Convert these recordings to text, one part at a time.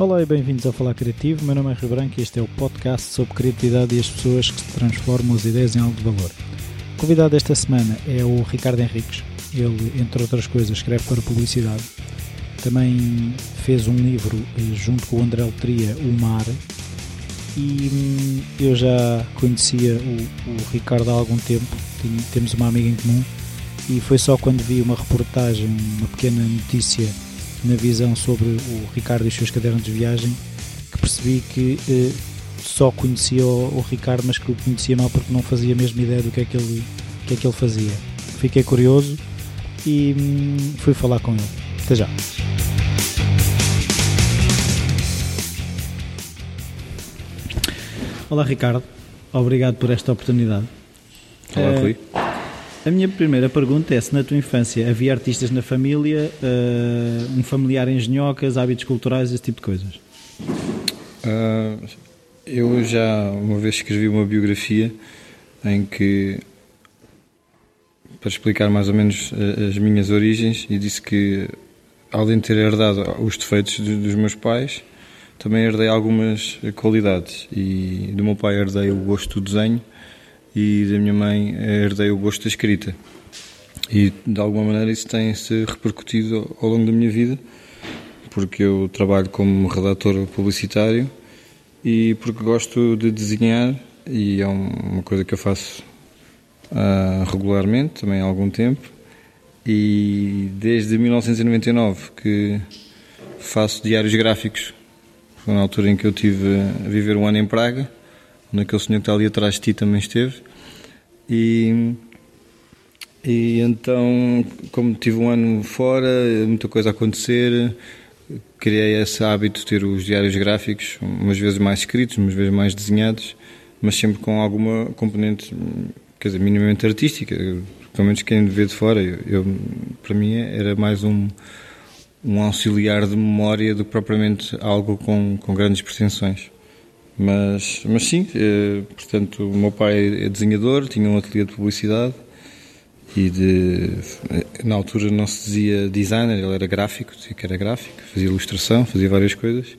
Olá e bem-vindos ao Falar Criativo. Meu nome é Rio Branco e este é o podcast sobre criatividade e as pessoas que transformam as ideias em algo de valor. O convidado desta semana é o Ricardo Henriques. Ele, entre outras coisas, escreve para publicidade. Também fez um livro eh, junto com o André Letria, O Mar. E hum, eu já conhecia o, o Ricardo há algum tempo, temos uma amiga em comum. E foi só quando vi uma reportagem, uma pequena notícia na visão sobre o Ricardo e os seus cadernos de viagem que percebi que eh, só conhecia o, o, Ricardo, mas que o conhecia mal porque não fazia a mesma ideia do que é que ele, que é que ele fazia. Fiquei curioso e hum, fui falar com ele. Até já. Olá Ricardo, obrigado por esta oportunidade. Olá Rui. A minha primeira pergunta é se na tua infância havia artistas na família, uh, um familiar em genhocas, hábitos culturais, esse tipo de coisas? Uh, eu já uma vez escrevi uma biografia em que, para explicar mais ou menos eh, as minhas origens, e disse que, além de ter herdado os defeitos dos meus pais, também herdei algumas qualidades. E do meu pai herdei o gosto do desenho e da minha mãe herdei o gosto da escrita. E de alguma maneira isso tem-se repercutido ao longo da minha vida, porque eu trabalho como redator publicitário e porque gosto de desenhar e é uma coisa que eu faço uh, regularmente, também há algum tempo. E desde 1999 que faço diários gráficos. Foi na altura em que eu tive a viver um ano em Praga naquele senhor que está ali atrás de ti também esteve. E, e então, como tive um ano fora, muita coisa a acontecer, criei esse hábito de ter os diários gráficos, umas vezes mais escritos, umas vezes mais desenhados, mas sempre com alguma componente, quer dizer, minimamente artística. Pelo menos quem vê de fora, eu, eu para mim era mais um, um auxiliar de memória do que propriamente algo com, com grandes pretensões. Mas, mas sim, eh, portanto, o meu pai é desenhador, tinha um ateliê de publicidade e de, eh, na altura não se dizia designer, ele era gráfico, dizia que era gráfico, fazia ilustração, fazia várias coisas.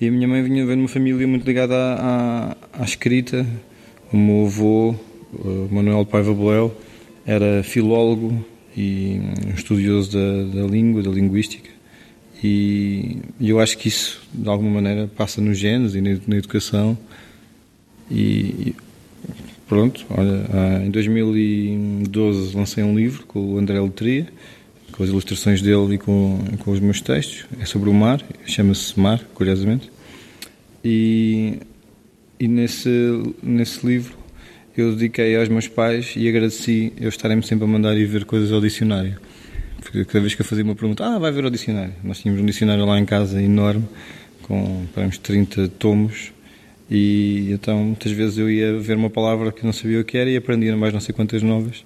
E a minha mãe vinha de uma família muito ligada à, à, à escrita. O meu avô, Manuel Paiva Boel, era filólogo e um estudioso da, da língua, da linguística. E, eu acho que isso, de alguma maneira, passa nos genes e na, educação. E pronto, olha, ah, em 2012 lancei um livro com o André Letria, com as ilustrações dele e com, com os meus textos. É sobre o mar, chama-se Mar, curiosamente. E, e nesse, nesse livro eu dediquei aos meus pais e agradeci eu estarem-me sempre a mandar ir ver coisas ao dicionário porque cada vez que eu fazia uma pergunta, ah, vai ver o dicionário. Nós tínhamos um dicionário lá em casa enorme, com para uns 30 tomos, e então muitas vezes eu ia ver uma palavra que não sabia o que era e aprendia mais não sei quantas novas.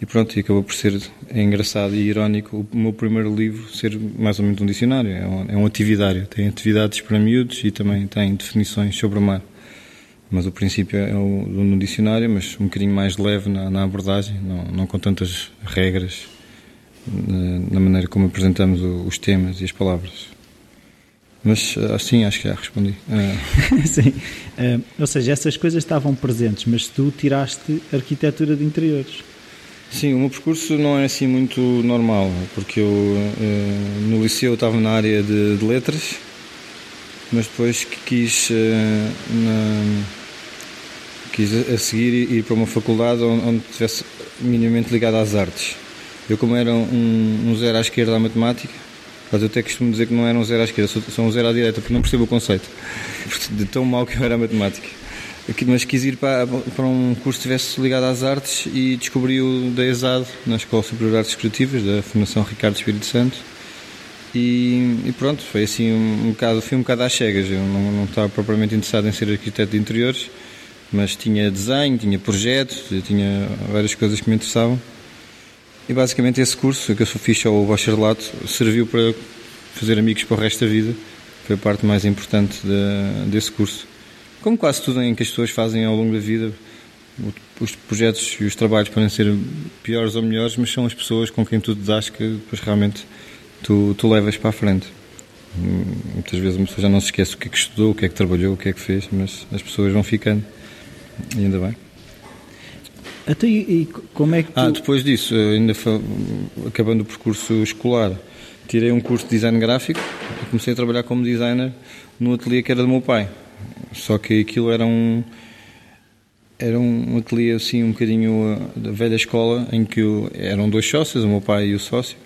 E pronto, e acabou por ser engraçado e irónico o meu primeiro livro ser mais ou menos um dicionário, é um, é um atividário. Tem atividades para miúdos e também tem definições sobre o mar. Mas o princípio é no dicionário, mas um bocadinho mais leve na, na abordagem, não, não com tantas regras na maneira como apresentamos os temas e as palavras. Mas assim acho que já respondi. Uh. Sim. Uh, ou seja, essas coisas estavam presentes, mas tu tiraste arquitetura de interiores. Sim, o meu percurso não é assim muito normal, porque eu no liceu estava na área de, de letras, mas depois quis, na, quis a seguir ir para uma faculdade onde, onde estivesse minimamente ligado às artes. Eu, como era um, um zero à esquerda à matemática, mas eu até costumo dizer que não era um zero à esquerda, sou, um zero à direita, porque não percebo o conceito. De tão mal que eu era a matemática. Mas quis ir para, para um curso que estivesse ligado às artes e descobri o da ESAD, na Escola Superior de Artes Criativas, da Fundação Ricardo Espírito Santo. E, e, pronto, foi assim um, um bocado, fui um bocado às cegas. Eu não, não estava propriamente interessado em ser arquiteto de interiores, mas tinha desenho, tinha projetos, tinha várias coisas que me interessavam. E basicamente esse curso que eu fiz ao bacharelato serviu para fazer amigos para o resto da vida. Foi a parte mais importante de, desse curso. Como quase tudo em que as pessoas fazem ao longo da vida, os projetos e os trabalhos podem ser piores ou melhores, mas são as pessoas com quem tu das que depois realmente tu, tu levas para a frente. Muitas vezes uma pessoa já não se esquece o que é que estudou, o que é que trabalhou, o que é que fez, mas as pessoas vão ficando. E ainda bem. Até e, e como é que tu... Ah, depois disso, ainda acabando o percurso escolar, tirei um curso de design gráfico e comecei a trabalhar como designer no ateliê que era do meu pai. Só que aquilo era um era um ateliê assim um bocadinho uh, da velha escola em que eu, eram dois sócios, o meu pai e o sócio,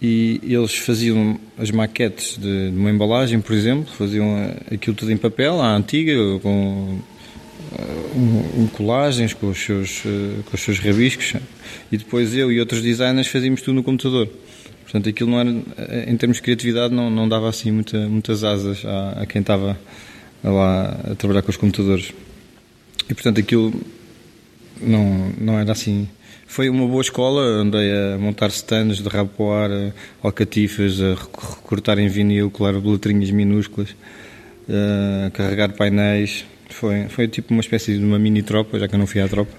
e eles faziam as maquetes de, de uma embalagem, por exemplo, faziam uh, aquilo tudo em papel, à antiga, com um, colagens com os seus com os seus rabiscos, e depois eu e outros designers fazíamos tudo no computador. Portanto, aquilo não era, em termos de criatividade, não, não dava assim muita, muitas asas a, a quem estava lá a trabalhar com os computadores. E portanto aquilo não, não era assim. Foi uma boa escola, andei a montar stands de rabo ar, alcatifas, a recortar em vinil, colar letrinhas minúsculas, a carregar painéis. Foi, foi tipo uma espécie de uma mini tropa, já que eu não fui à tropa.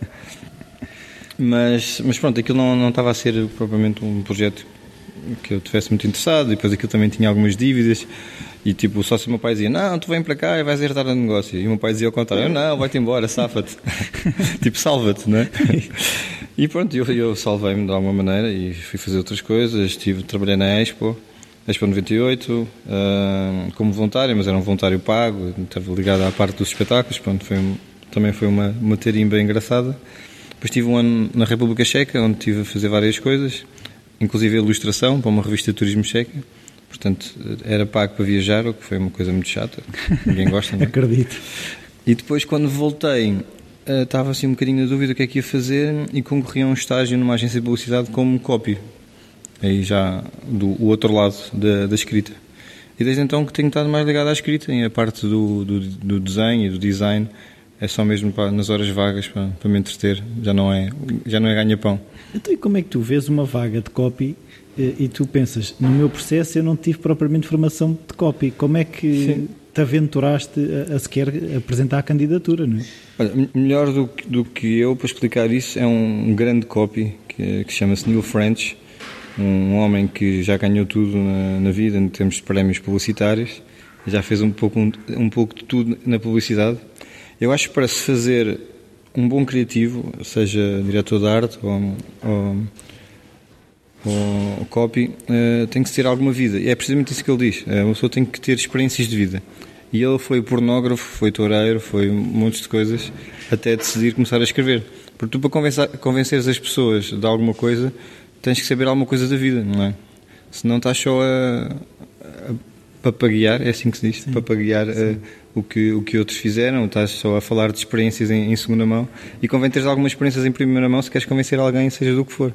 Mas, mas pronto, aquilo não, não estava a ser propriamente um projeto que eu tivesse muito interessado, e depois aquilo também tinha algumas dívidas. E tipo, só se o meu pai dizia, não, tu vem para cá e vais herdar o negócio. E o meu pai dizia ao contrário, não, vai-te embora, safa-te. tipo, salva-te, não é? e pronto, eu, eu salvei-me de alguma maneira e fui fazer outras coisas. Estive, trabalhei na Expo, Expo 98, uh, como voluntário, mas era um voluntário pago, estava ligado à parte dos espetáculos. Pronto, foi, também foi uma, uma tarimba engraçada. Depois tive um ano na República Checa, onde estive a fazer várias coisas, inclusive a ilustração para uma revista de turismo checa. Portanto, era pago para viajar, o que foi uma coisa muito chata. Ninguém gosta. Não? É? Acredito. E depois, quando voltei, eh, estava assim um bocadinho na dúvida o que é que ia fazer e concorri a um estágio numa agência de publicidade como copy. Aí já do outro lado da, da escrita. E desde então que tenho estado mais ligado à escrita, e a parte do, do, do desenho e do design é só mesmo para, nas horas vagas para, para me entreter, já não é, já não é ganha-pão. Então, e como é que tu vês uma vaga de copy e tu pensas, no meu processo eu não tive propriamente formação de copy, como é que Sim. te aventuraste a, a, sequer apresentar a candidatura, não é? Olha, melhor do, do, que eu para explicar isso é um, grande copy que, que chama-se Neil French, um homem que já ganhou tudo na, na, vida em termos de prémios publicitários, já fez um pouco, um, um pouco de tudo na publicidade. Eu acho que para se fazer um bom criativo, seja diretor de arte ou, ou o, copy, uh, tem que ter alguma vida. E é precisamente isso que ele diz. Uh, uma pessoa tem que ter experiências de vida. E ele foi pornógrafo, foi toureiro, foi um monte de coisas, até decidir começar a escrever. Porque tu, para convencer, as pessoas de alguma coisa, tens que saber alguma coisa da vida, não é? Senão estás só a, a papaguear, é assim que se diz, Sim. papaguear uh, o, que, o que outros fizeram, estás só a falar de experiências em, em segunda mão e convém teres algumas experiências em primeira mão se queres convencer alguém, seja do que for.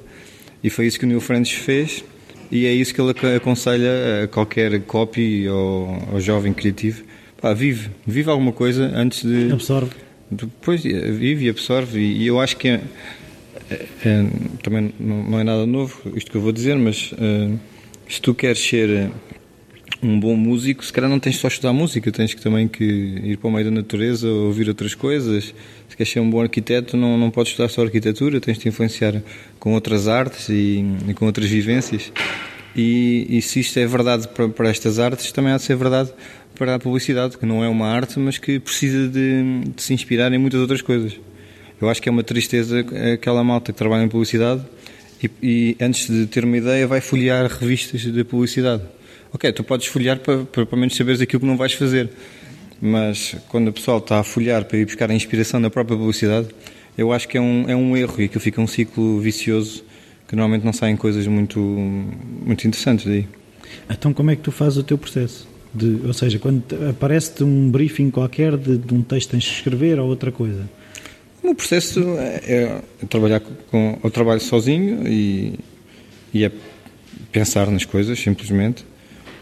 E foi isso que o Neil French fez e é isso que ele aconselha a qualquer copy ou, ou jovem criativo. Pá, vive, vive alguma coisa antes de... Absorve. Depois vive e absorve e, e eu acho que é, também não, é nada novo isto que eu vou dizer, mas uh, se tu queres ser um bom músico, se calhar não tens só estudar música, tens que também que ir para o meio da natureza, ouvir outras coisas. Se queres ser um bom arquiteto, não, não podes estudar só arquitetura, tens de influenciar com outras artes e, e com outras vivências. E, e, se isto é verdade para, para, estas artes, também há de ser verdade para a publicidade, que não é uma arte, mas que precisa de, de se inspirar em muitas outras coisas. Eu acho que é uma tristeza aquela malta que trabalha em publicidade e, e antes de ter uma ideia vai folhear revistas de publicidade ok, tu podes folhear para, para pelo menos saberes aquilo que não vais fazer. Mas quando o pessoal está a folhear para ir buscar a inspiração na própria publicidade, eu acho que é um, é um erro e aquilo fica um ciclo vicioso que normalmente não saem coisas muito, muito interessantes daí. Então como é que tu fazes o teu processo? De, ou seja, quando aparece-te um briefing qualquer de, de, um texto que tens de escrever ou outra coisa? O meu processo é, é trabalhar com... Eu trabalho sozinho e, e é pensar nas coisas, simplesmente.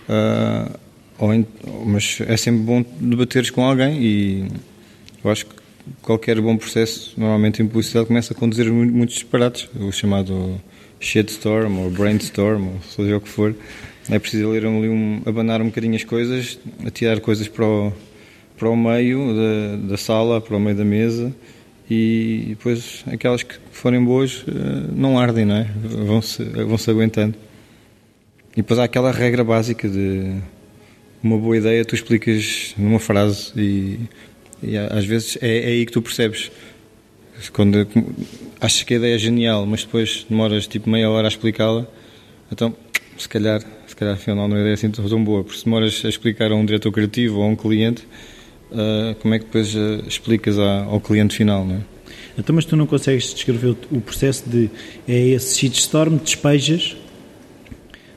Uh, ou, mas é sempre bom debateres com alguém e eu acho que qualquer bom processo, normalmente em publicidade, começa a conduzir muitos disparates, o chamado shitstorm ou brainstorm, ou seja o que for. É preciso ler ali um, abanar um bocadinho as coisas, atirar coisas para o, para o meio da, da sala, para o meio da mesa e depois aquelas que forem boas ah, não ardem, não é? Vão-se vão -se aguentando. E depois há aquela regra básica de uma boa ideia tu explicas numa frase e, e às vezes é, é, aí que tu percebes. Quando achas que a ideia é genial, mas depois demoras tipo meia hora a explicá-la, então se calhar, se calhar afinal não é ideia assim tão boa, porque se demoras a explicar a um diretor criativo ou a um cliente, como é que depois uh, explicas ao cliente final, não é? Então, mas tu não consegues descrever o processo de é esse shitstorm, despejas,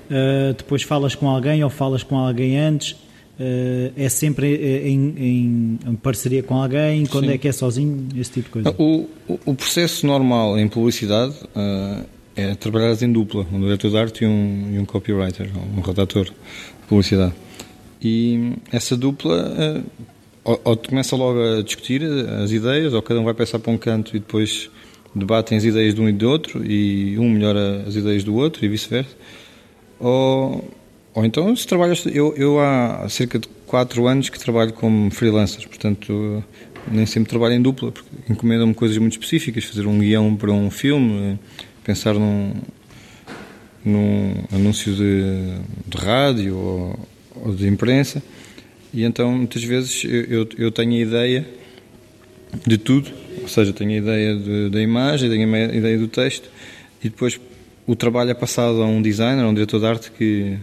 uh, depois falas com alguém ou falas com alguém antes, uh, é sempre em, em, em, parceria com alguém, quando Sim. é que é sozinho, esse tipo de coisa? O, o, o processo normal em publicidade uh, é trabalhar em dupla, um diretor de arte e um, e um copywriter, um redator de publicidade. E essa dupla ou, ou começa logo a discutir as ideias, ou cada um vai pensar para um canto e depois debatem as ideias de um e do outro e um melhora as ideias do outro e vice-versa. Ou, ou então se trabalhas. Eu, eu há cerca de 4 anos que trabalho como freelancer, portanto nem sempre trabalho em dupla, porque encomendam-me coisas muito específicas, fazer um guião para um filme, pensar num, num anúncio de, de rádio ou, ou de imprensa. E então, muitas vezes, eu, eu tenho a ideia de tudo, ou seja, tenho a ideia de, da imagem, tenho a ideia do texto, e depois o trabalho é passado a um designer, a um diretor de arte que,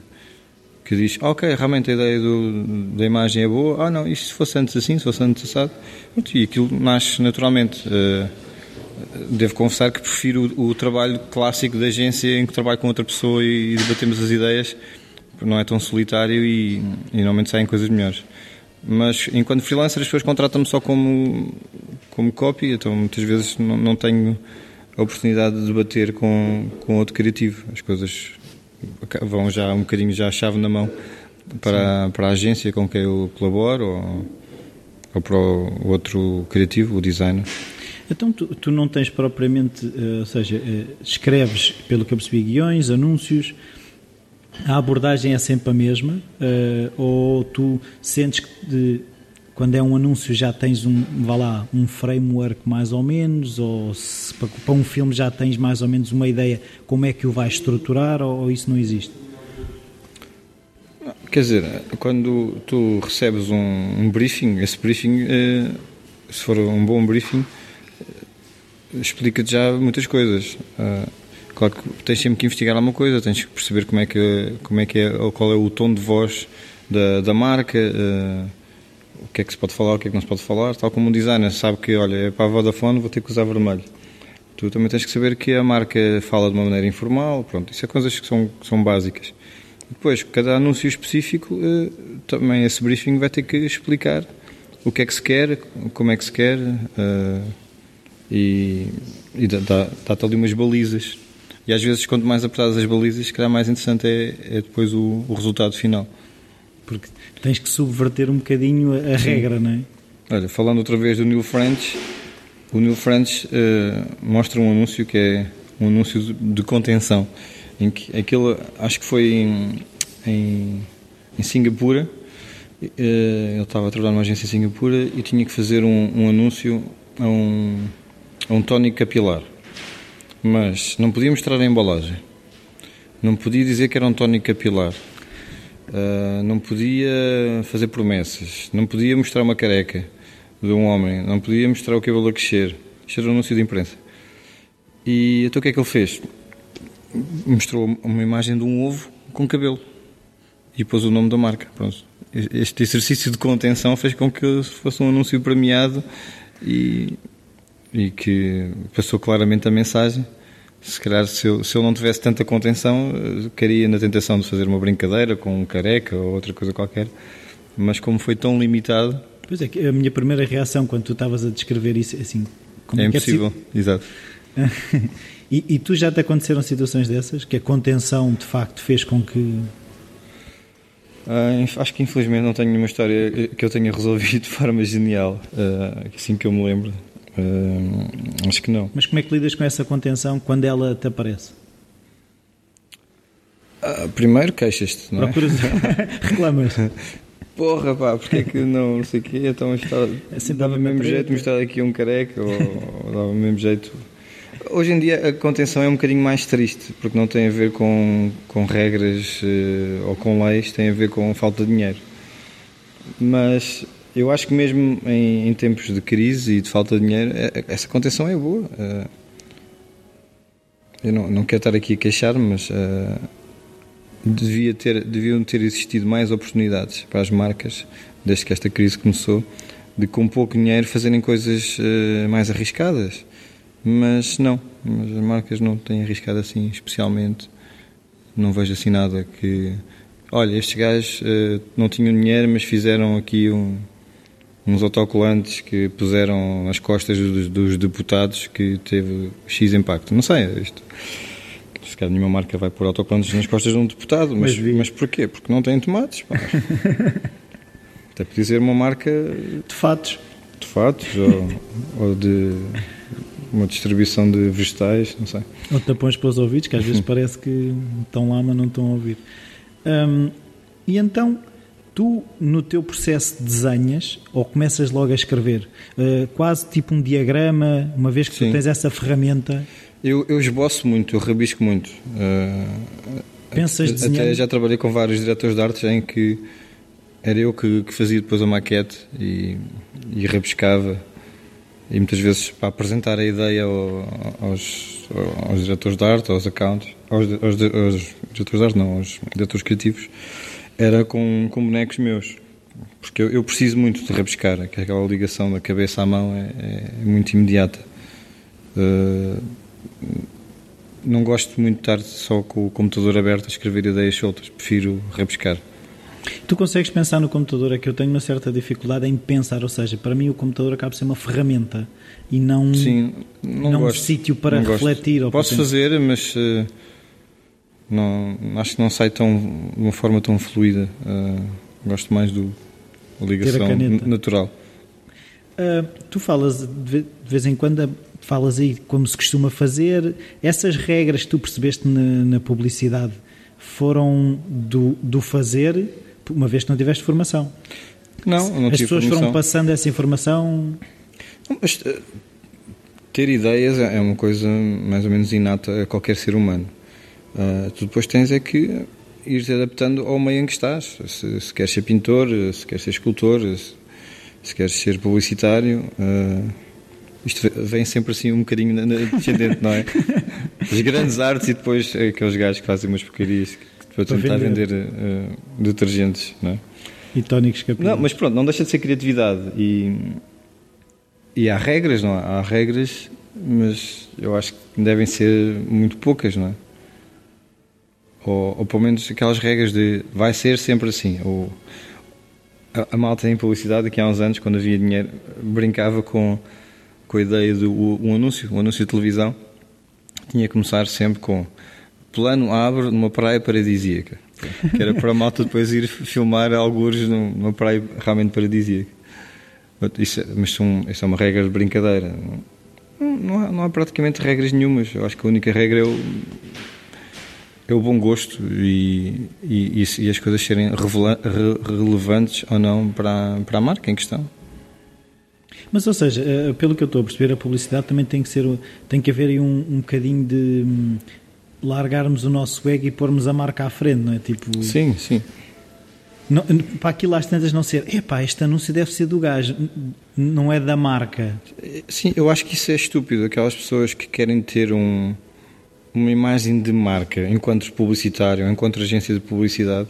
que diz: Ok, realmente a ideia do, da imagem é boa, ah, não, e se fosse antes assim, se fosse antes assado? E aquilo nasce naturalmente. Uh, devo confessar que prefiro o, o, trabalho clássico da agência em que trabalho com outra pessoa e, e debatemos as ideias não é tão solitário e, e normalmente saem coisas melhores. Mas enquanto freelancer as pessoas contratam-me só como, como copy, então muitas vezes não, não tenho a oportunidade de debater com, com outro criativo. As coisas vão já um bocadinho já a chave na mão para, para a agência com quem eu colaboro ou, ou para o outro criativo, o designer. Então tu, tu não tens propriamente, eh, ou seja, eh, escreves, pelo que eu percebi, guiões, anúncios, a abordagem é sempre a mesma? Uh, ou tu sentes que de, quando é um anúncio já tens um, vá lá, um framework mais ou menos, ou se, para, um filme já tens mais ou menos uma ideia como é que o vais estruturar, ou, ou isso não existe? Quer dizer, quando tu recebes um, um briefing, esse briefing, eh, se for um bom briefing, eh, explica-te já muitas coisas. Uh, Claro que tens sempre que investigar alguma coisa, tens que perceber como é que, como é, que é, qual é o tom de voz da, da marca, uh, o que é que se pode falar, o que é que não se pode falar, tal como um designer sabe que, olha, é para a Vodafone, vou ter que usar vermelho. Tu também tens que saber que a marca fala de uma maneira informal, pronto, isso é coisas que são, que são básicas. Depois, cada anúncio específico, uh, também esse briefing vai ter que explicar o que é que se quer, como é que se quer, uh, e, e dá-te ali umas balizas e às vezes, quanto mais apertadas as balizas, se calhar mais interessante é, é depois o, o, resultado final. Porque tens que subverter um bocadinho a, a regra, não é? Olha, falando outra vez do New French, o New French uh, mostra um anúncio que é um anúncio de, de contenção, em que aquilo, acho que foi em, em, em Singapura, uh, ele estava a trabalhar numa agência em Singapura e tinha que fazer um, um anúncio a um, a um tónico capilar mas não podia mostrar a embalagem, não podia dizer que era um tónico capilar, uh, não podia fazer promessas, não podia mostrar uma careca de um homem, não podia mostrar o cabelo a crescer. Isto era um anúncio de imprensa. E então o que é que ele fez? Mostrou uma imagem de um ovo com cabelo e pôs o nome da marca. Pronto. Este exercício de contenção fez com que fosse um anúncio premiado e e que passou claramente a mensagem. Se calhar, se eu, se eu não tivesse tanta contenção, caria na tentação de fazer uma brincadeira com um careca ou outra coisa qualquer, mas como foi tão limitado. Pois é, que a minha primeira reação quando tu estavas a descrever isso, assim. Como é, é impossível, é exato. e, e tu já te aconteceram situações dessas? Que a contenção de facto fez com que Uh, acho que infelizmente não tenho nenhuma história que eu tenha resolvido de forma genial, uh, assim que eu me lembro. Uh, acho que não. Mas como é que lidas com essa contenção quando ela te aparece? Uh, primeiro queixas-te, não é? Procuras... Reclamas. Porra, pá, porque é que não, não sei o quê, então está, é dava o mesmo jeito mostrar aqui um careca, ou, ou dava o mesmo jeito. Hoje em dia a contenção é um bocadinho mais triste, porque não tem a ver com, com regras uh, ou com leis, tem a ver com falta de dinheiro. Mas eu acho que mesmo em, em, tempos de crise e de falta de dinheiro, é, é, essa contenção é boa. Uh, eu não, não quero estar aqui a queixar, mas uh, devia ter, deviam ter existido mais oportunidades para as marcas, desde que esta crise começou, de com pouco dinheiro fazerem coisas uh, mais arriscadas. Mas não, mas as marcas não têm arriscado assim especialmente. Não vejo assim nada que. Olha, estes gajos uh, não tinham dinheiro, mas fizeram aqui um, uns autocolantes que puseram nas costas dos, dos, deputados que teve X impacto. Não sei, isto. Se calhar nenhuma marca vai pôr autocolantes nas costas de um deputado, mas, mas, mas porquê? Porque não tem tomates. Até podia ser uma marca. De fatos. De fatos, ou, ou de uma distribuição de vegetais, não sei. Ou tapões para os ouvidos, que às vezes parece que estão lá, mas não estão a ouvir. Hum, e então, tu no teu processo desenhas ou começas logo a escrever? Uh, quase tipo um diagrama, uma vez que Sim. tu tens essa ferramenta? Eu, eu esboço muito, eu rabisco muito. Uh, Pensas até, até já trabalhei com vários diretores de arte em que era eu que, que fazia depois a maquete e, e rabiscava e muitas vezes para apresentar a ideia aos, aos diretores de arte, aos accounts, aos, aos, aos diretores de arte, não, aos diretores criativos, era com, com bonecos meus. Porque eu, eu preciso muito de rabiscar, que aquela ligação da cabeça à mão é, é muito imediata. Uh, não gosto muito de estar só com o computador aberto a escrever ideias soltas, prefiro rabiscar. Tu consegues pensar no computador, é que eu tenho uma certa dificuldade em pensar, ou seja, para mim o computador acaba por ser uma ferramenta e não, Sim, não, não um sítio para refletir. Posso fazer, mas uh, não, acho que não sai tão, de uma forma tão fluida. Uh, gosto mais do ligação natural. Uh, tu falas de vez em quando falas aí como se costuma fazer. Essas regras que tu percebeste na, na publicidade foram do, do fazer uma vez que não tiveste formação. Não, não As pessoas formação. foram passando essa informação. Mas, eh, ter ideias é, é uma coisa mais ou menos inata a qualquer ser humano. Uh, tu depois tens é que ir te adaptando ao meio em que estás. Se, se queres ser pintor, se queres ser escultor, se, se queres ser publicitário. Uh, isto vem sempre assim um bocadinho descendente, não é? As grandes artes e depois aqueles gajos que fazem umas porcarias para tentar vender, vender uh, detergentes, não é? E tónicos capilares. Não, mas pronto, não deixa de ser criatividade e, e há regras, não é? Há regras, mas eu acho que devem ser muito poucas, não é? Ou, ou pelo menos aquelas regras de vai ser sempre assim. Ou, a, a malta em publicidade, que há uns anos, quando havia dinheiro, brincava com, com a ideia de um anúncio, um anúncio de televisão, tinha que começar sempre com plano abre numa praia paradisíaca. Que era para a malta depois ir filmar alguns numa praia realmente paradisíaca. Isso, é, mas são, isso é uma regra de brincadeira. Não, não, há, não há praticamente regras nenhumas. Eu acho que a única regra é o, é o bom gosto e, e, e as coisas serem revela, re, relevantes ou não para, para a marca em questão. Mas, ou seja, eh, pelo que eu estou a perceber, a publicidade também tem que ser, tem que haver aí um, um bocadinho de largarmos o nosso ego e pormos a marca à frente, não é? Tipo, sim, sim. Não, para aquilo às tantas não ser, epá, este anúncio deve ser do gajo, não é da marca. Sim, eu acho que isso é estúpido. Aquelas pessoas que querem ter um, uma imagem de marca enquanto publicitário, enquanto agência de publicidade,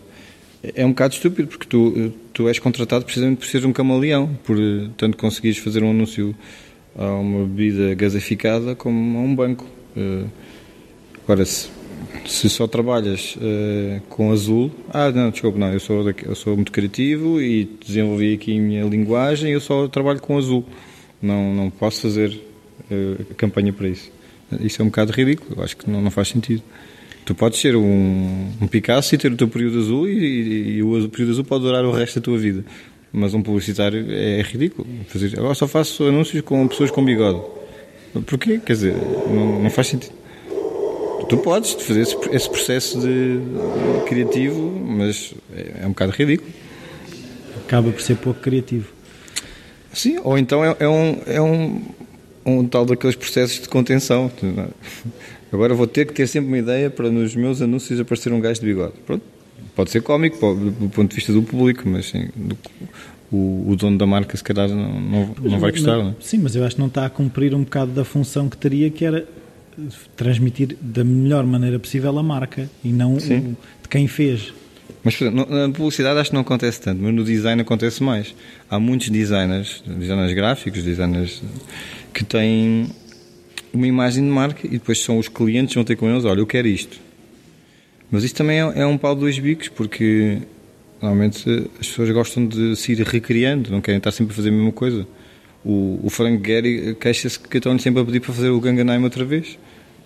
é um bocado estúpido porque tu, tu és contratado precisamente por seres um camaleão, por tanto conseguires fazer um anúncio a uma bebida gaseificada como a um banco. Uh, Agora, se, se só trabalhas uh, com azul, ah, não, desculpa, não, eu sou, eu sou muito criativo e desenvolvi aqui a minha linguagem, eu só trabalho com azul. Não, não posso fazer campanha para isso. Isso é um bocado ridículo, eu acho que não, não faz sentido. Tu podes ser um, um Picasso e ter o teu período azul e, e, e, o período azul pode durar o resto da tua vida. Mas um publicitário é, é ridículo. Fazer, agora só faço anúncios com pessoas com bigode. Porquê? Quer dizer, não, não faz sentido. Tu podes fazer esse, esse processo de, criativo, mas é, é, um bocado ridículo. Acaba por ser pouco criativo. Sim, ou então é, é um, é um, um tal daqueles processos de contenção. Agora vou ter que ter sempre uma ideia para nos meus anúncios aparecer um gajo de bigode. Pronto, pode ser cómico do ponto de vista do público, mas sim, do, o, o, dono da marca se calhar não, não, não vai gostar. Não, é? Sim, mas eu acho que não está a cumprir um bocado da função que teria, que era transmitir da melhor maneira possível a marca e não o, de quem fez. Mas na publicidade acho que não acontece tanto, mas no design acontece mais. Há muitos designers, designers gráficos, designers que têm uma imagem de marca e depois são os clientes que vão ter com eles, olha, eu quero isto. Mas isto também é, é um pau de dois bicos, porque normalmente as pessoas gostam de se ir recriando, não querem estar sempre a fazer a mesma coisa. O, o Frank Gehry queixa-se que estão-lhe sempre a pedir para fazer o Gangnam outra vez.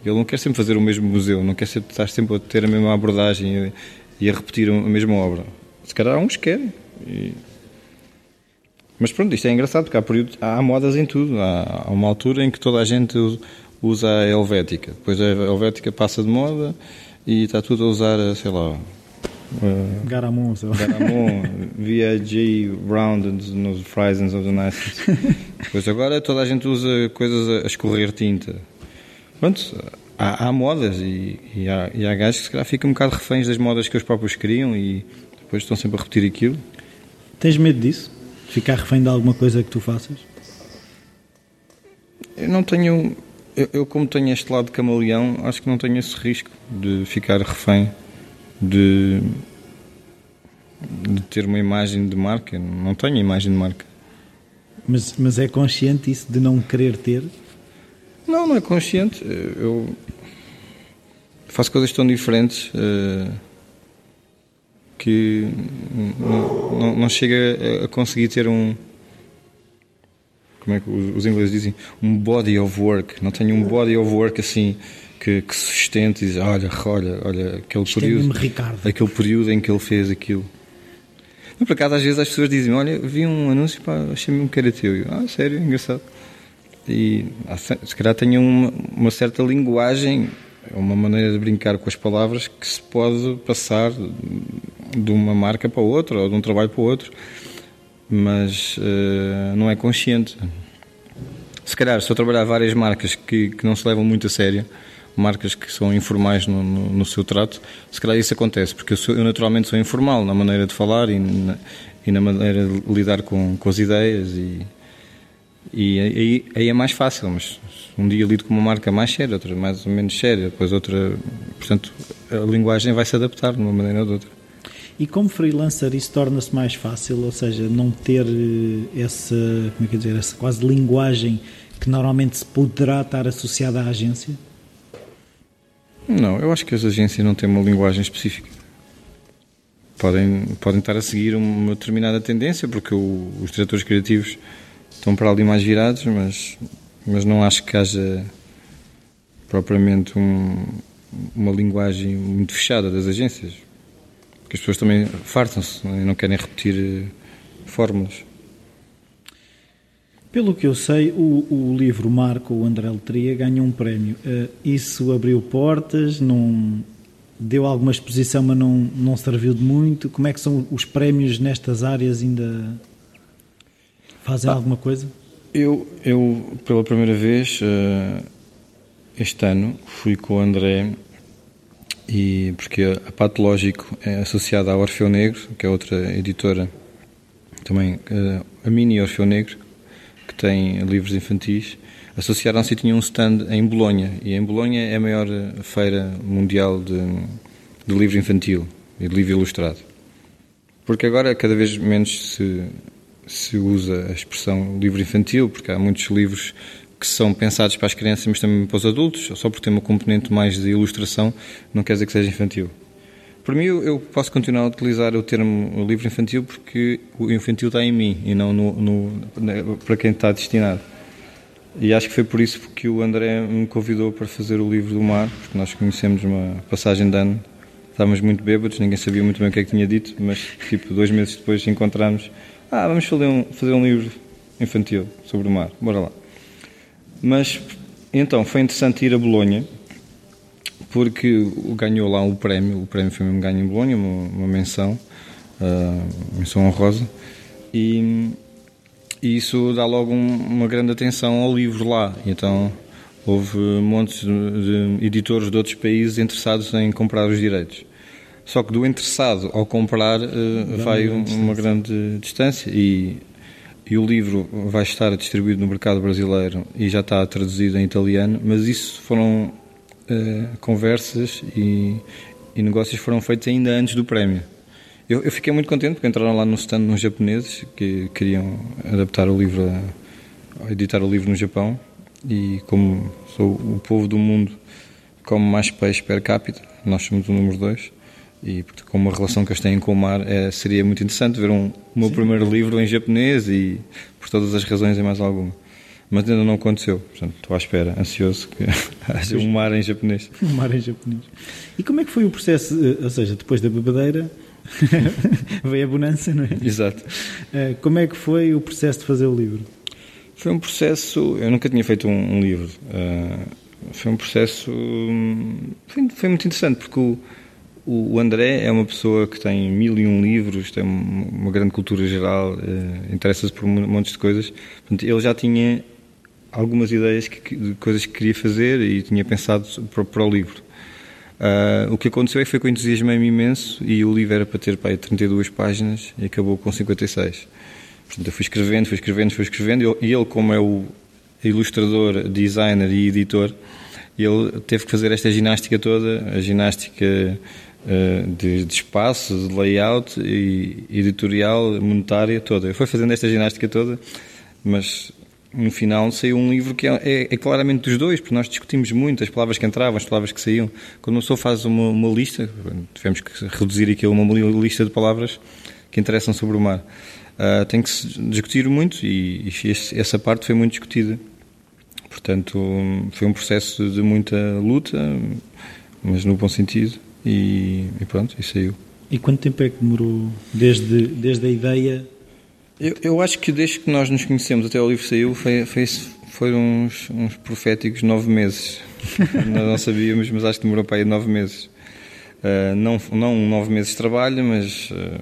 Ele não quer sempre fazer o mesmo museu, não quer sempre, estar sempre a ter a mesma abordagem e, e a repetir a mesma obra. Se calhar uns que querem. E... Mas pronto, isto é engraçado porque há, período, há modas em tudo. Há, há uma altura em que toda a gente usa a helvética, depois a helvética passa de moda e está tudo a usar, sei lá, Uh, Garamond, Garamond, VIG Round nos Frisons of the Nice. Pois agora toda a gente usa coisas a escorrer tinta. Pronto, há, há modas e, e, há, e há gajos que se calhar ficam um bocado reféns das modas que os próprios criam e depois estão sempre a repetir aquilo. Tens medo disso? Ficar refém de alguma coisa que tu faças? Eu não tenho. Eu, eu, como tenho este lado de camaleão, acho que não tenho esse risco de ficar refém de, de ter uma imagem de marca. Não tenho imagem de marca. Mas, mas é consciente isso de não querer ter? Não, não é consciente. Eu faço coisas tão diferentes uh, que não, não, chega a conseguir ter um. Como é que os ingleses dizem? Um body of work. Não tenho um body of work assim que, que sustente e diz, olha, olha, olha, aquele período, Ricardo. aquele período em que ele fez aquilo. Não, por acaso, às vezes as pessoas dizem, olha, vi um anúncio, pá, achei mesmo que era teu. Eu, ah, sério, engraçado. E se calhar tenho uma, uma certa linguagem, uma maneira de brincar com as palavras que se pode passar de uma marca para outra ou de um trabalho para outro, mas uh, não é consciente. Se calhar, se eu trabalhar várias marcas que, que não se levam muito a sério, marcas que são informais no, no, no, seu trato, se calhar isso acontece, porque eu, sou, eu naturalmente sou informal na maneira de falar e na, e na maneira de lidar com, com as ideias e, e aí, aí, é mais fácil, mas um dia lido com uma marca mais séria, outra mais ou menos séria, depois outra, portanto a linguagem vai se adaptar de uma maneira ou de outra. E como freelancer isso torna-se mais fácil, ou seja, não ter eh, essa, como é que dizer, essa quase linguagem que normalmente se poderá estar associada à agência? Não, eu acho que as agências não têm uma linguagem específica. Podem, podem estar a seguir uma determinada tendência, porque o, os diretores criativos estão para ali mais virados, mas, mas não acho que haja propriamente um, uma linguagem muito fechada das agências. As pessoas também fartam-se é? e não querem repetir eh, fórmulas. Pelo que eu sei, o, o livro Marco, o André Letria, ganhou um prémio. Uh, isso abriu portas, não deu alguma exposição, mas não, não serviu de muito. Como é que são os prémios nestas áreas? Ainda fazem ah, alguma coisa? Eu, eu, pela primeira vez, uh, este ano, fui com o André, e, porque a Patológico é associada à Orfeu Negro, que é outra editora, também uh, a Mini Orfeu Negro, que tem livros infantis, associaram-se e tinham um stand em Bolonha. E em Bolonha é a maior feira mundial de, de livro infantil e de livro ilustrado. Porque agora cada vez menos se, se usa a expressão livro infantil, porque há muitos livros que são pensados para as crianças, mas também para os adultos, só por ter uma componente mais de ilustração, não quer dizer que seja infantil. Para mim, eu posso continuar a utilizar o termo livro infantil porque o infantil está em mim e não no, no, para quem está destinado. E acho que foi por isso que o André me convidou para fazer o livro do mar, porque nós conhecemos uma passagem de ano, estávamos muito bêbados, ninguém sabia muito bem o que é que tinha dito, mas tipo dois meses depois encontramos, ah, vamos fazer um, fazer um livro infantil sobre o mar, bora lá. Mas então foi interessante ir a Bolonha porque ganhou lá o prémio, o prémio foi mesmo ganho em Bolonha, uma, uma menção, uh, menção honrosa, e, e isso dá logo um, uma grande atenção ao livro lá. Então houve montes de, de editores de outros países interessados em comprar os direitos. Só que do interessado ao comprar uh, vai uma, grande distância e, e o livro vai estar distribuído no mercado brasileiro e já está traduzido em italiano, mas isso foram uh, conversas e, e negócios foram feitos ainda antes do prémio. Eu, eu, fiquei muito contente porque entraram lá no stand uns japoneses que queriam adaptar o livro, a, a editar o livro no Japão e como sou o povo do mundo come mais peixe per capita, nós somos o número 2 e com uma relação que eles têm com o mar é, seria muito interessante ver um, o meu Sim. primeiro livro em japonês e por todas as razões e mais alguma mas ainda não aconteceu. Portanto, estou à espera, ansioso que haja um mar em japonês. Um mar em japonês. E como é que foi o processo, eh, ou seja, depois da bebedeira veio a bonança, não é? Exato. Eh, como é que foi o processo de fazer o livro? Foi um processo, eu nunca tinha feito um, um livro. Uh, foi um processo, foi, foi muito interessante porque o, o André é uma pessoa que tem mil e um livros, tem uma grande cultura geral, uh, interessa-se por um monte de coisas. Portanto, ele já tinha algumas ideias que, de coisas que queria fazer e tinha pensado para, para o livro. Uh, o que aconteceu é que foi com entusiasmo imenso e o livro era para ter pá, 32 páginas e acabou com 56. Portanto, eu fui escrevendo, fui escrevendo, fui escrevendo e ele, como é o ilustrador, designer e editor, ele teve que fazer esta ginástica toda, a ginástica de, de, espaço, de layout e editorial, monetária toda. Eu fui fazendo esta ginástica toda, mas no final saiu um livro que é, é, é, claramente dos dois, porque nós discutimos muito as palavras que entravam, as palavras que saíam. Quando uma pessoa faz uma, uma lista, tivemos que reduzir aqui a uma lista de palavras que interessam sobre o mar. Uh, tem que se discutir muito e, e esse, essa parte foi muito discutida. Portanto, foi um processo de muita luta, mas no bom sentido, e, e pronto, e saiu. E quanto tempo é que demorou desde, desde a ideia eu, eu acho que desde que nós nos conhecemos até o livro saiu foi, foi, foram uns, uns proféticos nove meses. nós não sabíamos, mas acho que demorou para aí nove meses. Uh, não, não nove meses de trabalho, mas uh,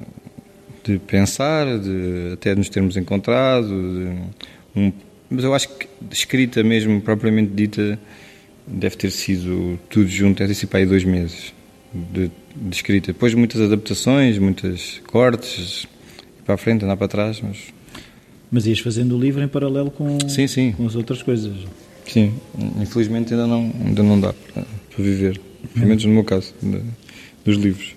de pensar, de até nos termos encontrado. De, um, mas eu acho que escrita mesmo, propriamente dita, deve ter sido tudo junto, deve ter sido para aí dois meses de, de escrita. Depois muitas adaptações, muitos cortes, para a frente, andar para trás, mas... Mas ias fazendo o livro em paralelo com, sim, sim. com as outras coisas? Sim, infelizmente ainda não, ainda não dá para, para viver, pelo menos no meu caso, de, dos livros.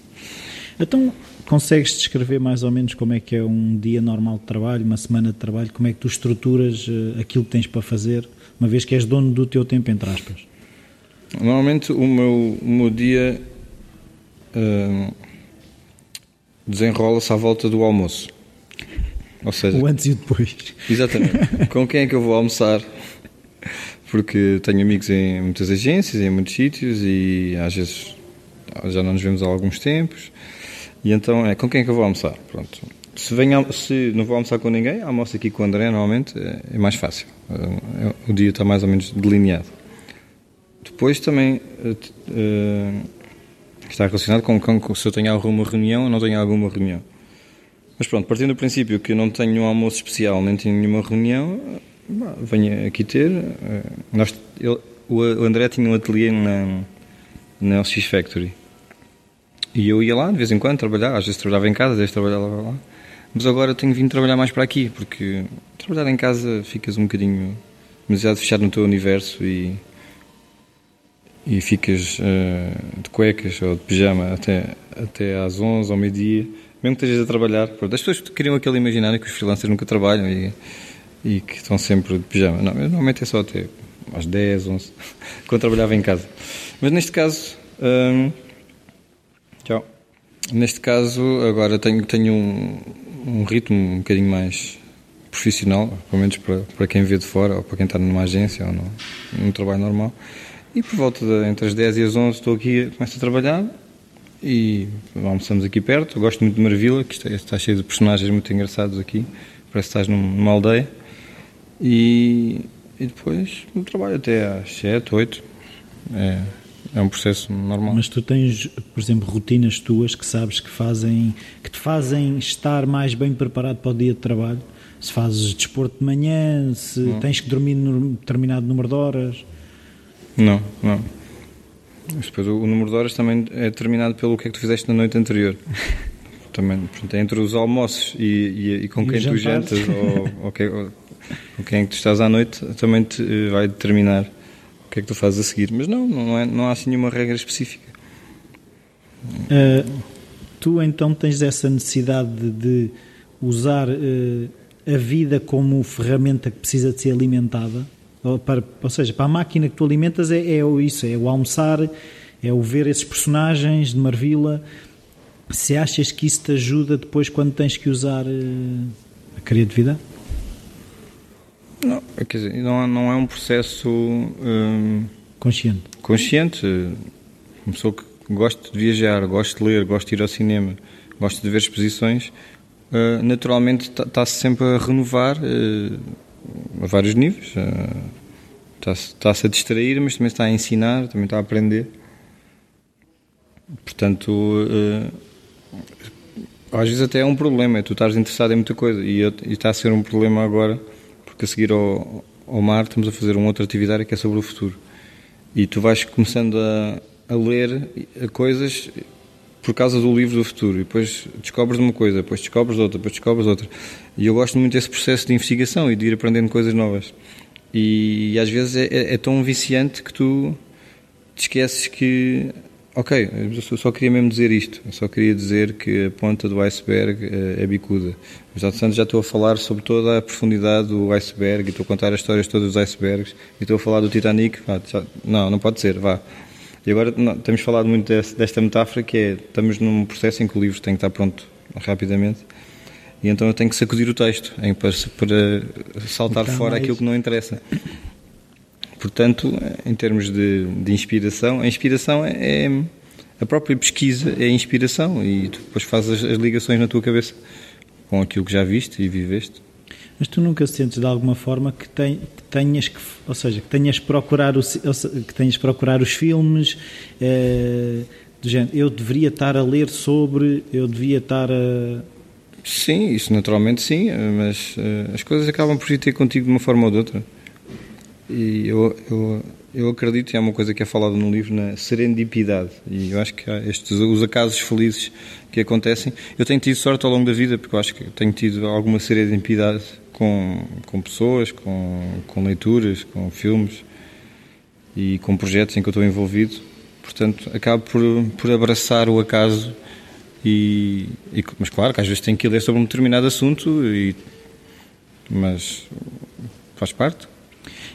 Então, consegues descrever mais ou menos como é que é um dia normal de trabalho, uma semana de trabalho, como é que tu estruturas uh, aquilo que tens para fazer, uma vez que és dono do teu tempo, entre aspas? Normalmente o meu, o meu dia uh, desenrola-se à volta do almoço. Ou seja, o antes e o depois. Exatamente. Com quem é que eu vou almoçar? Porque tenho amigos em muitas agências, em muitos sítios e às vezes já não nos vemos há alguns tempos. E então é com quem é que eu vou almoçar? Pronto. Se, venho, se não vou almoçar com ninguém, almoço aqui com o André, normalmente é, é mais fácil. É, o dia está mais ou menos delineado. Depois também uh, está relacionado com, com se eu tenho alguma reunião ou não tenho alguma reunião. Mas pronto, partindo do princípio que eu não tenho um almoço especial, nem tenho nenhuma reunião, venho aqui ter. Eh, nós, o André tinha um ateliê na, na LX Factory. E eu ia lá de vez em quando trabalhar, às vezes trabalhava em casa, às vezes trabalhava lá. Mas agora tenho vindo trabalhar mais para aqui, porque trabalhar em casa ficas um bocadinho demasiado fechado no teu universo e, e ficas uh, de cuecas ou de pijama até, até às 11 ou meio-dia mesmo que estejas a trabalhar, pronto, as pessoas criam aquele imaginário que os freelancers nunca trabalham e, e que estão sempre de pijama. Não, normalmente é só até às 10, 11, quando trabalhava em casa. Mas neste caso, hum, tchau. Neste caso, agora tenho, tenho um, um ritmo um bocadinho mais profissional, pelo menos para, para quem vê de fora, ou para quem está numa agência ou num trabalho normal. E por volta de, entre as 10 e as 11 estou aqui, começo a trabalhar, e almoçamos aqui perto. Eu gosto muito de Marvila, que está, está cheio de personagens muito engraçados aqui. Parece que estás numa aldeia. E, e depois trabalho até às 7, 8. É, é um processo normal. Mas tu tens, por exemplo, rotinas tuas que sabes que fazem que te fazem estar mais bem preparado para o dia de trabalho? Se fazes desporto de manhã, se tens que dormir num determinado número de horas? Não, não. depois o, o número de horas também é determinado pelo que é que tu fizeste na noite anterior. também, portanto, é entre os almoços e, e, e com E quem tu jantas ou, ou, que- ou com quem é que tu estás à noite também te eh, vai determinar o que é que tu fazes a seguir. Mas não, não, é, não há assim nenhuma regra específica. Uh, tu então tens essa necessidade de, de usar uh, a vida como ferramenta que precisa de ser alimentada, ou, para, ou seja, para a máquina que tu alimentas é, é isso, é o almoçar, é o ver esses personagens de Marvila. Se achas que isso te ajuda depois quando tens que usar uh, a criatividade? Não, quer dizer, não, não é um processo hum, Consciente. consciente. Uma pessoa que gosta de viajar, gosta de ler, gosta de ir ao cinema, gosta de ver exposições, eh, naturalmente está-se sempre a renovar eh, a vários níveis. eh, Está-se está-se a distrair, mas também está a ensinar, também está a aprender. Portanto, eh, às vezes até é um problema, é tu estás interessado em muita coisa e, está a ser um problema agora, porque a seguir ao, ao mar estamos a fazer uma outra atividade que é sobre o futuro. E tu vais começando a, a ler eh, coisas por causa do livro do futuro. E depois descobres uma coisa, depois descobres outra, depois descobres outra. E eu gosto muito desse processo de investigação e de ir aprendendo coisas novas. E, às vezes é, é- é tão viciante que tu te esqueces que, ok, eu só- queria mesmo dizer isto. Eu só queria dizer que a ponta do iceberg eh, é bicuda. Mas, já estou a falar sobre toda a profundidade do iceberg e estou a contar as histórias todas dos icebergs e estou a falar do Titanic. Vá, já- não, não pode ser, vá. E agora não, temos falado muito desta metáfora que é, estamos num processo em que o livro tem que estar pronto rapidamente e então eu tenho que sacudir o texto em, para, para saltar Então, fora é aquilo que não interessa. Portanto, em termos de, de inspiração, a inspiração é, é- a própria pesquisa é a inspiração e tu depois fazes as, as ligações na tua cabeça com aquilo que já viste e viveste. Mas tu nunca sentes de alguma forma que, que tenhas que, ou seja, que tenhas procurar, o, que tenhas procurar os filmes, eh, do género, eu deveria estar a ler sobre, eu devia estar a... Sim, isso naturalmente sim, mas eh, as coisas acabam por ir ter contigo de uma forma ou de outra. E eu, eu, eu acredito, e é uma coisa que é falada no livro, na serendipidade. E eu acho que há estes os acasos felizes que acontecem. Eu tenho tido sorte ao longo da vida, porque eu acho que tenho tido alguma serendipidade com, com pessoas, com, com leituras, com filmes e com projetos em que eu estou envolvido. Portanto, acabo por, por abraçar o acaso e, e- mas claro que às vezes tenho que ler sobre um determinado assunto e, mas faz parte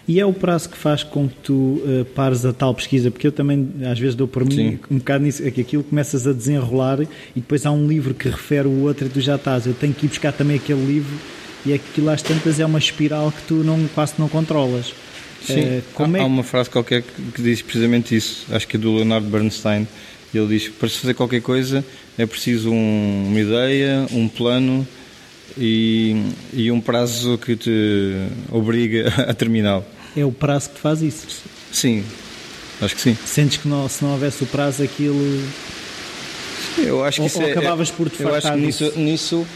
E é o prazo que faz com que tu eh, pares a tal pesquisa, porque eu também às vezes dou por mim Sim. um bocado nisso, é que aquilo começas a desenrolar e depois há um livro que refere o outro e tu já estás, eu tenho que ir buscar também aquele livro e é aquilo às tantas é uma espiral que tu não, quase não controlas. Sim, Eh, como há, é há uma frase qualquer que, diz precisamente isso acho que é do Leonardo Bernstein ele diz para se fazer qualquer coisa é preciso um- uma ideia, um plano e, e um prazo que te obriga a terminá-lo É o prazo que te faz isso. sim, acho que sim Sentes que não- se não houvesse o prazo aquilo. Eu acho que Ou- isso ou é, acabavas por te Eu acho que nisso, nisso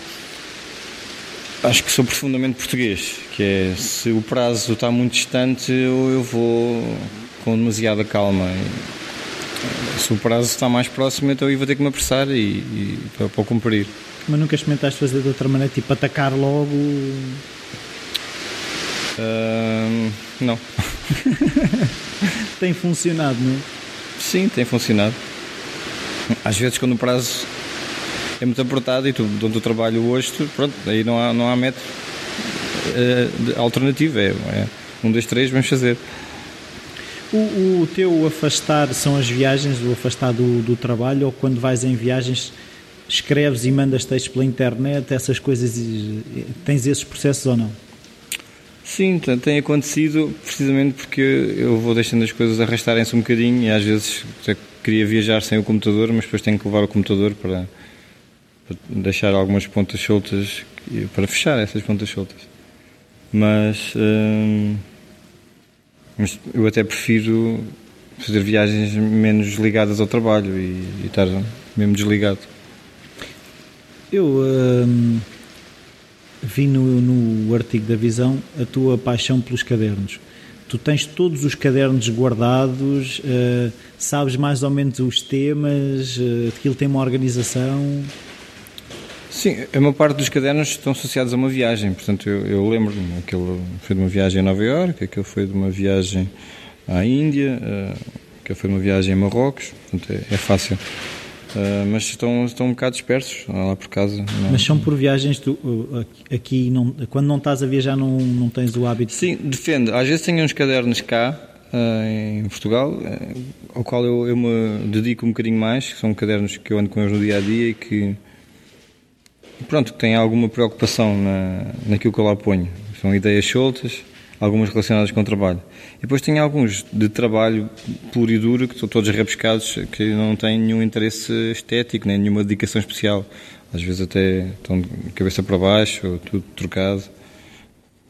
acho que sou profundamente português, que é se o prazo está muito distante, eu, eu vou com demasiada calma. E, se o prazo está mais próximo, então eu vou ter que me apressar e, e para, para o cumprir. Mas nunca experimentaste fazer de outra maneira, tipo atacar logo. Ahm, não. Tem funcionado, não é? Sim, tem funcionado. Às vezes quando o prazo é muito apertado e tu, de onde eu trabalho hoje, tu, pronto, aí não há, não há método eh, de- alternativo. É, é um, dois, três, vamos fazer. O, o teu afastar são as viagens, o afastar do, do trabalho, ou quando vais em viagens escreves e mandas textos pela internet, essas coisas, tens esses processos ou não? Sim, tem- acontecido precisamente porque eu vou deixando as coisas arrastarem-se um bocadinho e às vezes queria viajar sem o computador, mas depois tenho que levar o computador para deixar algumas pontas soltas, para fechar essas pontas soltas. Mas, hum, mas eu até prefiro fazer viagens menos ligadas ao trabalho e, e estar mesmo desligado. Eu hum, vi no, no artigo da Visão a tua paixão pelos cadernos. tu tens todos os cadernos guardados, uh, sabes mais ou menos os temas, uh, aquilo tem uma organização. Sim, a maior parte dos cadernos estão associados a uma viagem, portanto eu, eu lembro-me, aquele foi de uma viagem a Nova Iorque, aquele foi de uma viagem à Índia, aquele foi de uma viagem a Marrocos, portanto é, é fácil. Uh, mas estão, estão um bocado dispersos lá por casa. Não. Mas são por viagens, tu, aqui, não, quando não estás a viajar, não, não tens o hábito? Sim, depende. Às vezes tenho uns cadernos cá, uh, em Portugal, uh, ao qual eu, eu, me dedico um bocadinho mais, que são cadernos que eu ando com eles no dia a dia e que, pronto, têm alguma preocupação na, naquilo que eu lá ponho. São ideias soltas algumas relacionadas com o trabalho. E depois tem alguns de trabalho puro e duro, que estão todos rebuscados, que não têm nenhum interesse estético, nem nenhuma dedicação especial. Às vezes até estão de cabeça para baixo, ou tudo trocado.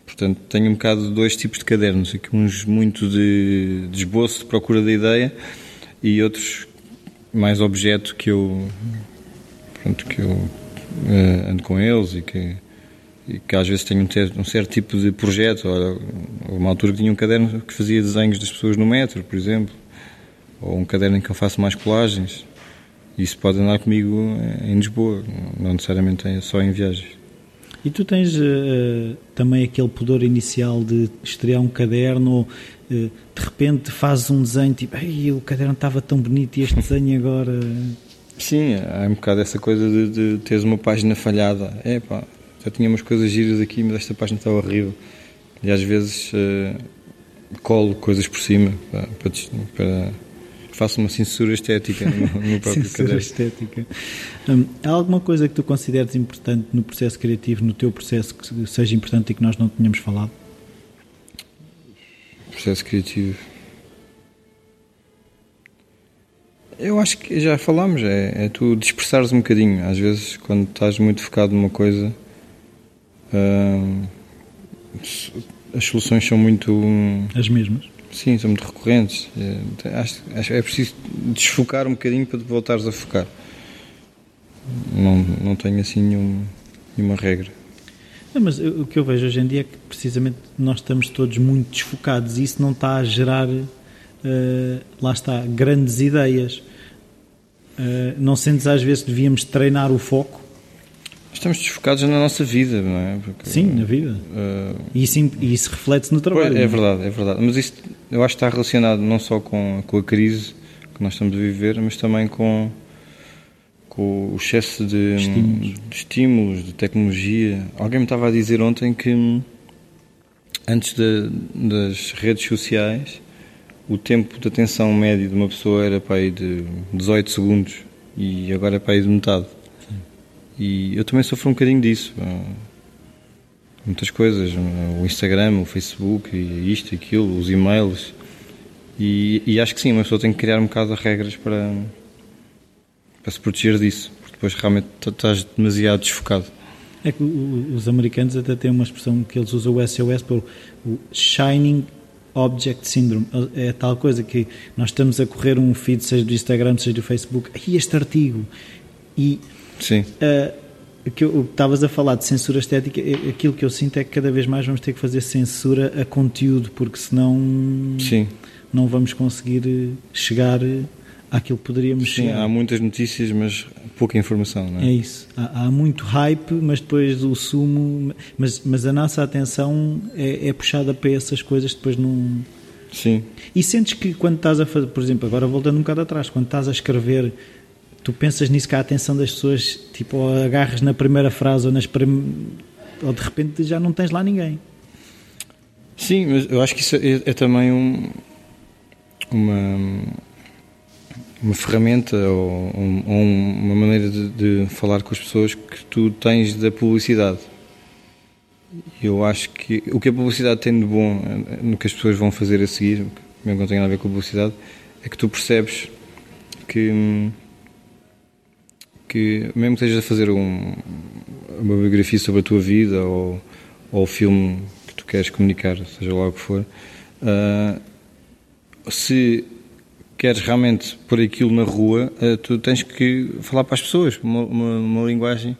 Portanto, tenho um bocado de dois tipos de cadernos, aqui uns muito de, de esboço, de procura da ideia, e outros mais objeto que eu, pronto, que eu uh, ando com eles e que e que às vezes tenho um, um certo tipo de projeto. Houve uma altura que tinha um caderno que fazia desenhos das pessoas no metro, por exemplo, ou um caderno em que eu faço mais colagens. Isso pode andar comigo em Lisboa, não necessariamente só em viagens. E tu tens uh, também aquele pudor inicial de estrear um caderno ou uh, de repente fazes um desenho tipo, Ei, o caderno estava tão bonito e este desenho agora. Sim, há um bocado essa coisa de, de teres uma página falhada. É pá, já tinha umas coisas giras aqui, mas esta página está horrível. E às vezes uh, colo coisas por cima para, para, para faço uma censura estética no, no próprio censura caderno. estética. Hum, há alguma coisa que tu consideres importante no processo criativo, no teu processo, que seja importante e que nós não tínhamos falado? Processo criativo. Eu acho que já falámos, é, é tu dispersares um bocadinho. Às vezes, quando estás muito focado numa coisa, as soluções são muito. As mesmas? Sim, são muito recorrentes. É, acho, acho é preciso desfocar um bocadinho para voltares a focar. Não, não tenho assim nenhum, nenhuma regra. Não, mas o que eu vejo hoje em dia é que precisamente nós estamos todos muito desfocados e isso não está a gerar, uh, lá está, grandes ideias. Uh, não sentes às vezes que devíamos treinar o foco Estamos desfocados na nossa vida, não é? Porque, Sim, na vida. Uh, e, isso, isso reflete-se no trabalho. É, é verdade, é verdade. Mas isso eu acho que está relacionado não só com, com a crise que nós estamos a viver, mas também com, com o excesso de estímulos. de estímulos, de tecnologia. Alguém me estava a dizer ontem que antes de, das redes sociais o tempo de atenção médio de uma pessoa era para aí de 18 segundos e agora é para aí de metade. E eu também sofro um bocadinho disso. Muitas coisas, o Instagram, o Facebook, isto, aquilo, os e-mails. E, e, acho que sim, uma pessoa tem que criar um bocado de regras para, para se proteger disso, porque depois realmente estás demasiado desfocado. É que os americanos até têm uma expressão que eles usam o SOS para o Shining Object Syndrome. É tal coisa que nós estamos a correr um feed, seja do Instagram, seja do Facebook, e este artigo. E Sim. Uh, que estavas a falar de censura estética, é, aquilo que eu sinto é que cada vez mais vamos ter que fazer censura a conteúdo, porque senão Sim. não vamos conseguir chegar àquilo que poderíamos Sim, há muitas notícias, mas pouca informação, não é? É isso. Há, há muito hype, mas depois o sumo. Mas, mas a nossa atenção é, é puxada para essas coisas, depois não. Sim. E sentes que quando estás a fazer, por exemplo, agora voltando um bocado atrás, quando estás a escrever tu pensas nisso que a atenção das pessoas, tipo, ou agarras na primeira frase ou, nas prim... ou de repente já não tens lá ninguém. Sim, mas eu acho que isso é, é também um, uma, uma ferramenta ou, ou uma maneira de, de, falar com as pessoas que tu tens da publicidade. Eu acho que o que a publicidade tem de bom no que as pessoas vão fazer a seguir, mesmo que não tenha nada a ver com a publicidade, é que tu percebes que que, mesmo que estejas a fazer um, uma biografia sobre a tua vida ou, ou o filme que tu queres comunicar, seja lá o que for, uh, se queres realmente pôr aquilo na rua, uh, tu tens que falar para as pessoas, uma, uma, uma linguagem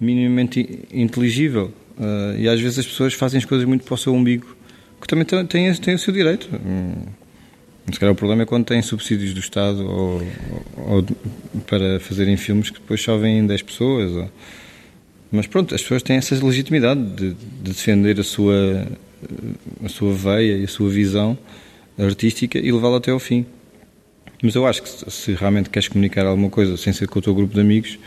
minimamente inteligível. Uh, e às vezes as pessoas fazem as coisas muito para o seu umbigo, que também tem o seu direito. Hum, se calhar o problema é quando têm subsídios do Estado ou, ou, para fazerem filmes que depois só vêm 10 pessoas. Ou... Mas pronto, as pessoas têm essa legitimidade de, de, defender a sua, a sua veia e a sua visão artística e levá-la até ao fim. Mas eu acho que se realmente queres comunicar alguma coisa sem ser com o teu grupo de amigos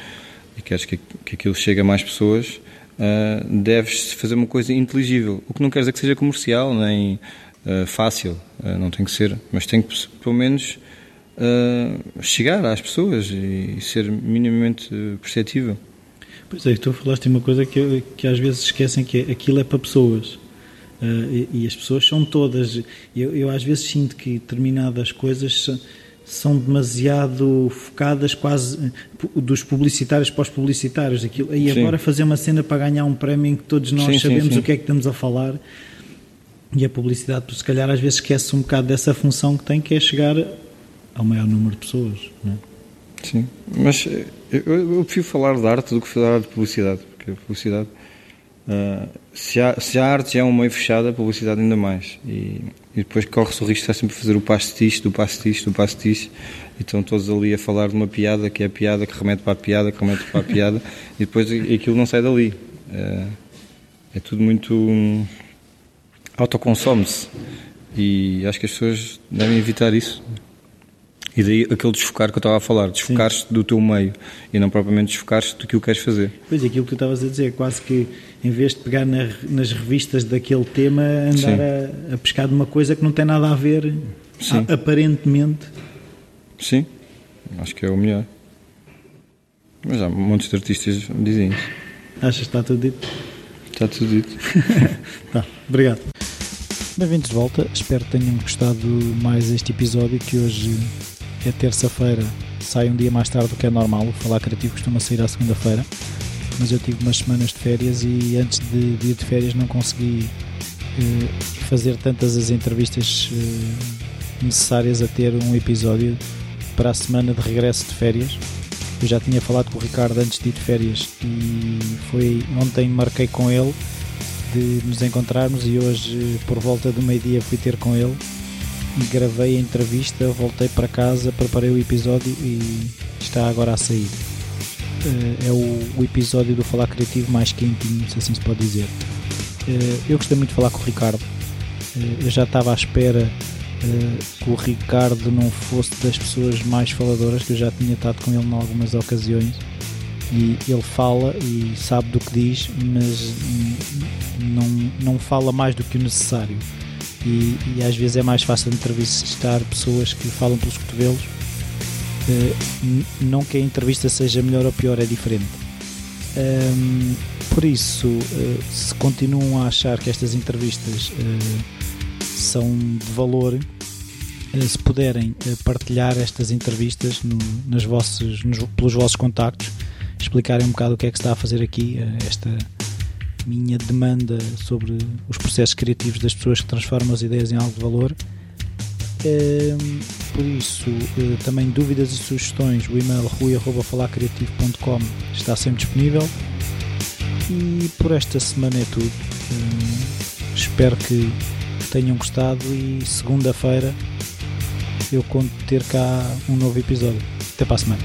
e queres que, que aquilo chegue a mais pessoas, uh, deves fazer uma coisa inteligível. O que não quer dizer que seja comercial nem uh, fácil, uh, não tem que ser, mas tem que pelo menos chegar às pessoas e, e ser minimamente perceptível. Pois é, tu falaste uma coisa que, que às vezes esquecem que é, aquilo é para pessoas. Uh, e, e, as pessoas são todas. Eu, eu às vezes sinto que determinadas coisas são, demasiado focadas quase eh, dos publicitários para os publicitários. Aquilo, e agora fazer uma cena para ganhar um prémio em que todos nós sim, sabemos sim, sim. o que é que estamos a falar. E a publicidade, se calhar, às vezes esquece um bocado dessa função que tem, que é chegar ao maior número de pessoas. Não é? Sim, mas eh, eu, eu, prefiro falar de arte do que falar de publicidade, porque a publicidade, uh, se, há, se a arte já é um meio fechado, a publicidade ainda mais. E, e depois corre-se o risco de estar sempre a fazer o pastiche, do pastiche, do pastiche, e estão todos ali a falar de uma piada que é a piada, que remete para a piada, que remete para a piada, e depois aquilo não sai dali. Uh, é tudo muito. Um, autoconsome-se. E acho que as pessoas devem evitar isso. E daí aquele desfocar que eu estava a falar, desfocar-te do teu meio e não propriamente desfocar-te do que o queres fazer. Pois, aquilo que tu estavas a dizer, quase que em vez de pegar na, nas revistas daquele tema, andar a, a, pescar de uma coisa que não tem nada a ver, a, aparentemente. Sim, acho que é o melhor. Mas há montes de artistas dizem isso. Achas que está tudo dito? Está tudo dito. tá, obrigado. Bem-vindos de volta, espero que tenham gostado mais este episódio que hoje é terça-feira, sai um dia mais tarde do que é normal. O Falar Criativo costuma sair à segunda-feira, mas eu tive umas semanas de férias e antes de, ir de férias não consegui eh, fazer tantas as entrevistas eh, necessárias a ter um episódio para a semana de regresso de férias. Eu já tinha falado com o Ricardo antes de ir de férias e foi ontem marquei com ele de nos encontrarmos e hoje por volta do meio-dia fui ter com ele gravei a entrevista, voltei para casa, preparei o episódio e está agora a sair. Eh, é o, episódio do Falar Criativo mais quentinho, se assim se pode dizer. Eh, eu gostei muito de falar com o Ricardo. Eh, eu já estava à espera que o Ricardo não fosse das pessoas mais faladoras, que eu já tinha estado com ele em algumas ocasiões. E ele fala e sabe do que diz, mas não, não fala mais do que o necessário e, e às vezes é mais fácil entrevistar pessoas que falam pelos cotovelos. Uh, não que a entrevista seja melhor ou pior, é diferente. Um, por isso, uh, se continuam a achar que estas entrevistas uh, são de valor, se puderem partilhar estas entrevistas no, nas vossas, nos, pelos vossos contactos, explicarem um bocado o que é que se está a fazer aqui, esta minha demanda sobre os processos criativos das pessoas que transformam as ideias em algo de valor. Ehm, por isso, eh, também dúvidas e sugestões, o e-mail rui.falarcreativo.com está sempre disponível. E por esta semana é tudo. Ehm, espero que tenham gostado e segunda-feira eu conto ter cá um novo episódio. Até para a semana.